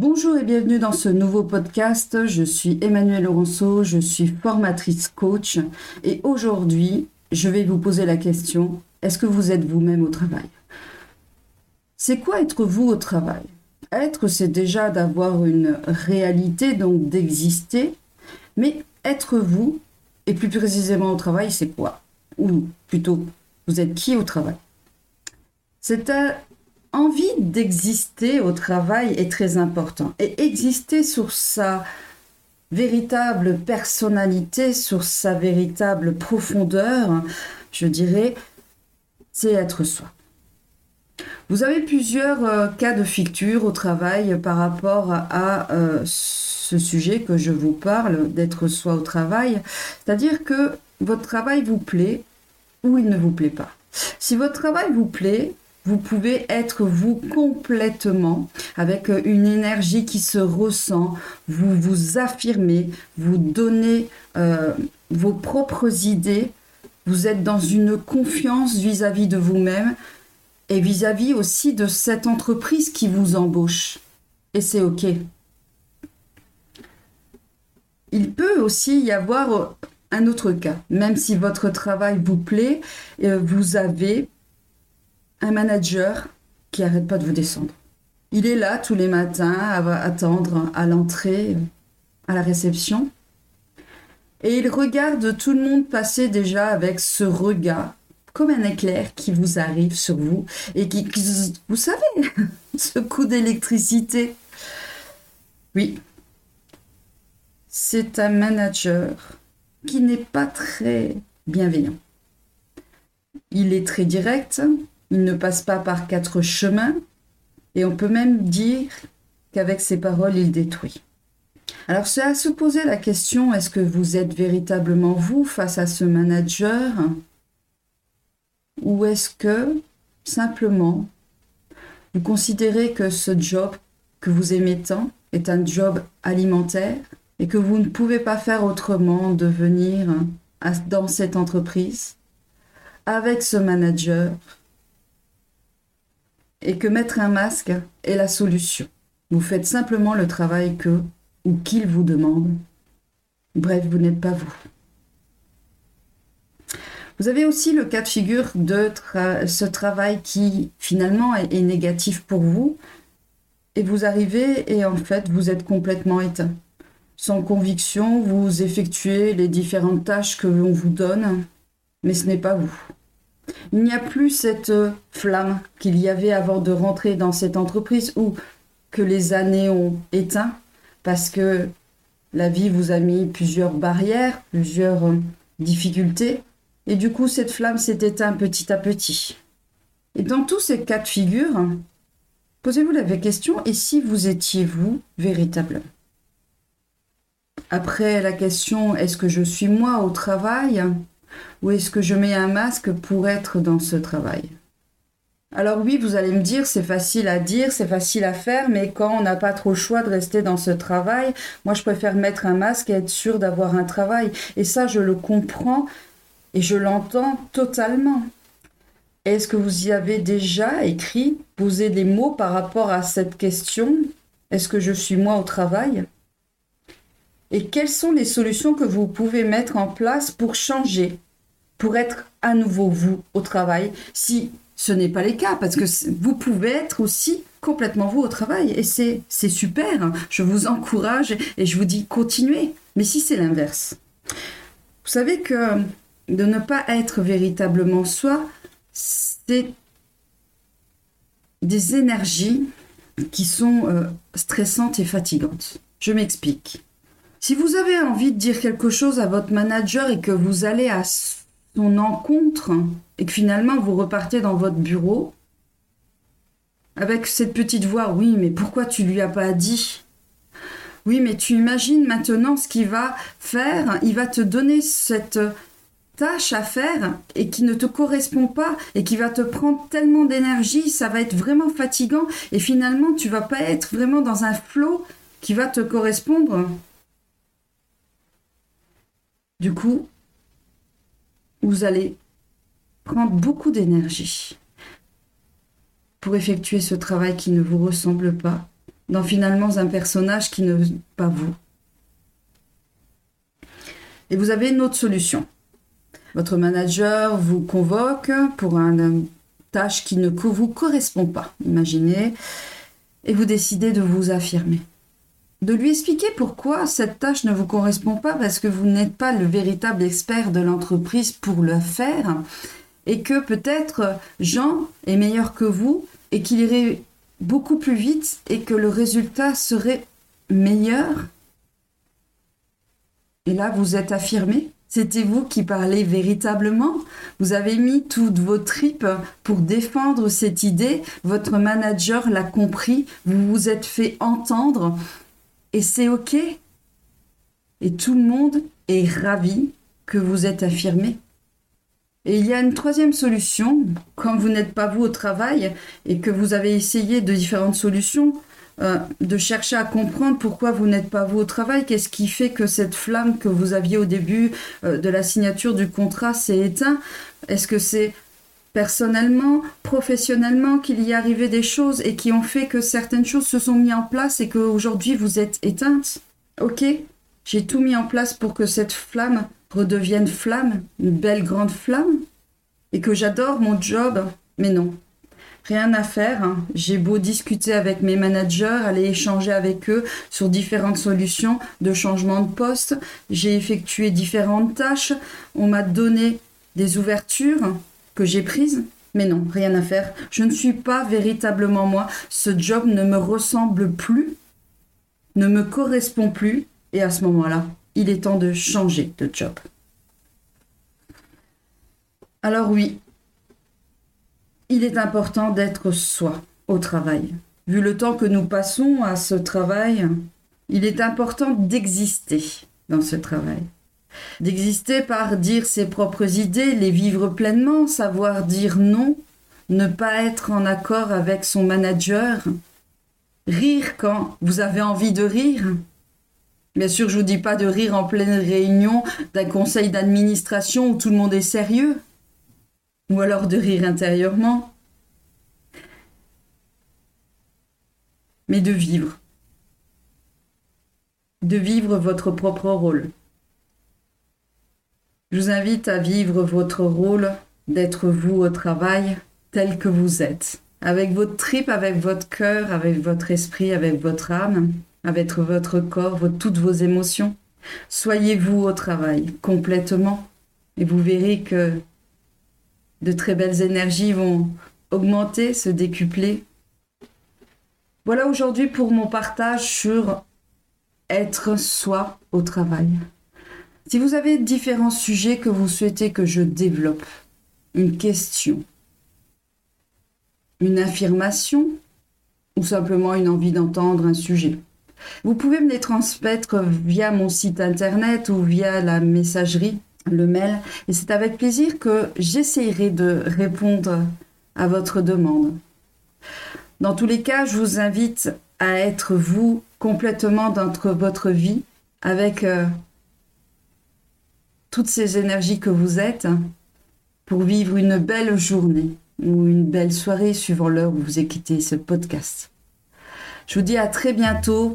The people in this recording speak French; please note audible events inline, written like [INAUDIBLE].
Bonjour et bienvenue dans ce nouveau podcast. Je suis Emmanuelle Laurenceau, je suis formatrice coach et aujourd'hui, je vais vous poser la question, est-ce que vous êtes vous-même au travail? C'est quoi être vous au travail? Être, c'est déjà d'avoir une réalité, donc d'exister, mais être vous, et plus précisément au travail, c'est quoi? Ou plutôt, vous êtes qui au travail? C'est un envie d'exister au travail est très important. Et exister sur sa véritable personnalité, sur sa véritable profondeur, je dirais, c'est être soi. Vous avez plusieurs euh, cas de ficture au travail par rapport à euh, ce sujet que je vous parle, d'être soi au travail. C'est-à-dire que votre travail vous plaît ou il ne vous plaît pas. Si votre travail vous plaît, vous pouvez être vous complètement avec une énergie qui se ressent, vous vous affirmez, vous donnez euh, vos propres idées, vous êtes dans une confiance vis-à-vis de vous-même et vis-à-vis aussi de cette entreprise qui vous embauche. Et c'est OK. Il peut aussi y avoir un autre cas, même si votre travail vous plaît, euh, vous avez un manager qui arrête pas de vous descendre. Il est là tous les matins à attendre à l'entrée, à la réception. Et il regarde tout le monde passer déjà avec ce regard, comme un éclair qui vous arrive sur vous et qui, vous savez, [LAUGHS] ce coup d'électricité. Oui, c'est un manager qui n'est pas très bienveillant. Il est très direct, il ne passe pas par quatre chemins et on peut même dire qu'avec ses paroles, il détruit. Alors c'est à se poser la question, est-ce que vous êtes véritablement vous face à ce manager ou est-ce que simplement vous considérez que ce job que vous aimez tant est un job alimentaire et que vous ne pouvez pas faire autrement de venir dans cette entreprise avec ce manager? Et que mettre un masque est la solution. Vous faites simplement le travail que ou qu'il vous demande. Bref, vous n'êtes pas vous. Vous avez aussi le cas de figure de ce travail qui finalement est, est négatif pour vous et vous arrivez et en fait vous êtes complètement éteint. Sans conviction, vous effectuez les différentes tâches que l'on vous donne, mais ce n'est pas vous. Il n'y a plus cette euh, flamme qu'il y avait avant de rentrer dans cette entreprise ou que les années ont éteint parce que la vie vous a mis plusieurs barrières, plusieurs euh, difficultés et du coup cette flamme s'est éteinte petit à petit. Et dans tous ces cas de figure, posez-vous la question et si vous étiez vous véritablement? Après la question est-ce que je suis moi au travail? Ou est-ce que je mets un masque pour être dans ce travail? Alors oui, vous allez me dire, c'est facile à dire, c'est facile à faire, mais quand on n'a pas trop le choix de rester dans ce travail, moi je préfère mettre un masque et être sûr d'avoir un travail. Et ça, je le comprends et je l'entends totalement. Est-ce que vous y avez déjà écrit, posé des mots par rapport à cette question? Est-ce que je suis moi au travail? Et quelles sont les solutions que vous pouvez mettre en place pour changer, pour être à nouveau vous au travail, si ce n'est pas le cas, parce que vous pouvez être aussi complètement vous au travail, et c'est super, hein. je vous encourage et je vous dis continuez, mais si c'est l'inverse. Vous savez que de ne pas être véritablement soi, c'est des énergies qui sont euh, stressantes et fatigantes. Je m'explique. Si vous avez envie de dire quelque chose à votre manager et que vous allez à son encontre et que finalement vous repartez dans votre bureau avec cette petite voix, oui, mais pourquoi tu lui as pas dit? Oui, mais tu imagines maintenant ce qu'il va faire, il va te donner cette tâche à faire et qui ne te correspond pas et qui va te prendre tellement d'énergie, ça va être vraiment fatigant et finalement tu vas pas être vraiment dans un flot qui va te correspondre. Du coup, vous allez prendre beaucoup d'énergie pour effectuer ce travail qui ne vous ressemble pas dans finalement un personnage qui ne pas vous. Et vous avez une autre solution. Votre manager vous convoque pour une tâche qui ne vous correspond pas, imaginez, et vous décidez de vous affirmer. De lui expliquer pourquoi cette tâche ne vous correspond pas parce que vous n'êtes pas le véritable expert de l'entreprise pour le faire et que peut-être Jean est meilleur que vous et qu'il irait beaucoup plus vite et que le résultat serait meilleur. Et là, vous êtes affirmé. C'était vous qui parlez véritablement. Vous avez mis toutes vos tripes pour défendre cette idée. Votre manager l'a compris. Vous vous êtes fait entendre. Et c'est OK. Et tout le monde est ravi que vous êtes affirmé. Et il y a une troisième solution, quand vous n'êtes pas vous au travail et que vous avez essayé de différentes solutions, euh, de chercher à comprendre pourquoi vous n'êtes pas vous au travail, qu'est-ce qui fait que cette flamme que vous aviez au début euh, de la signature du contrat s'est éteinte? Est-ce que c'est personnellement, professionnellement qu'il y arrivé des choses et qui ont fait que certaines choses se sont mises en place et qu'aujourd'hui vous êtes éteinte Ok, j'ai tout mis en place pour que cette flamme redevienne flamme, une belle grande flamme, et que j'adore mon job, mais non. Rien à faire. Hein. J'ai beau discuter avec mes managers, aller échanger avec eux sur différentes solutions de changement de poste. J'ai effectué différentes tâches. On m'a donné des ouvertures j'ai prises. Mais non, rien à faire. Je ne suis pas véritablement moi. Ce job ne me ressemble plus, ne me correspond plus. Et à ce moment-là, il est temps de changer de job. Alors oui, il est important d'être soi au travail. Vu le temps que nous passons à ce travail, il est important d'exister dans ce travail. D'exister par dire ses propres idées, les vivre pleinement, savoir dire non, ne pas être en accord avec son manager, rire quand vous avez envie de rire, Bien sûr, je vous dis pas de rire en pleine réunion d'un conseil d'administration où tout le monde est sérieux. Ou alors de rire intérieurement. Mais de vivre. De vivre votre propre rôle. Je vous invite à vivre votre rôle d'être vous au travail tel que vous êtes. Avec votre trip, avec votre cœur, avec votre esprit, avec votre âme avec votre corps, toutes vos émotions. Soyez-vous au travail complètement et vous verrez que de très belles énergies vont augmenter, se décupler. Voilà aujourd'hui pour mon partage sur être soi au travail. Si vous avez différents sujets que vous souhaitez que je développe, une question, une affirmation ou simplement une envie d'entendre un sujet, vous pouvez me les transmettre via mon site internet ou via la messagerie, le mail, et c'est avec plaisir que j'essayerai de répondre à votre demande. Dans tous les cas, je vous invite à être vous complètement dans votre vie avec euh, toutes ces énergies que vous êtes pour vivre une belle journée ou une belle soirée suivant l'heure où vous écoutez ce podcast. Je vous dis à très bientôt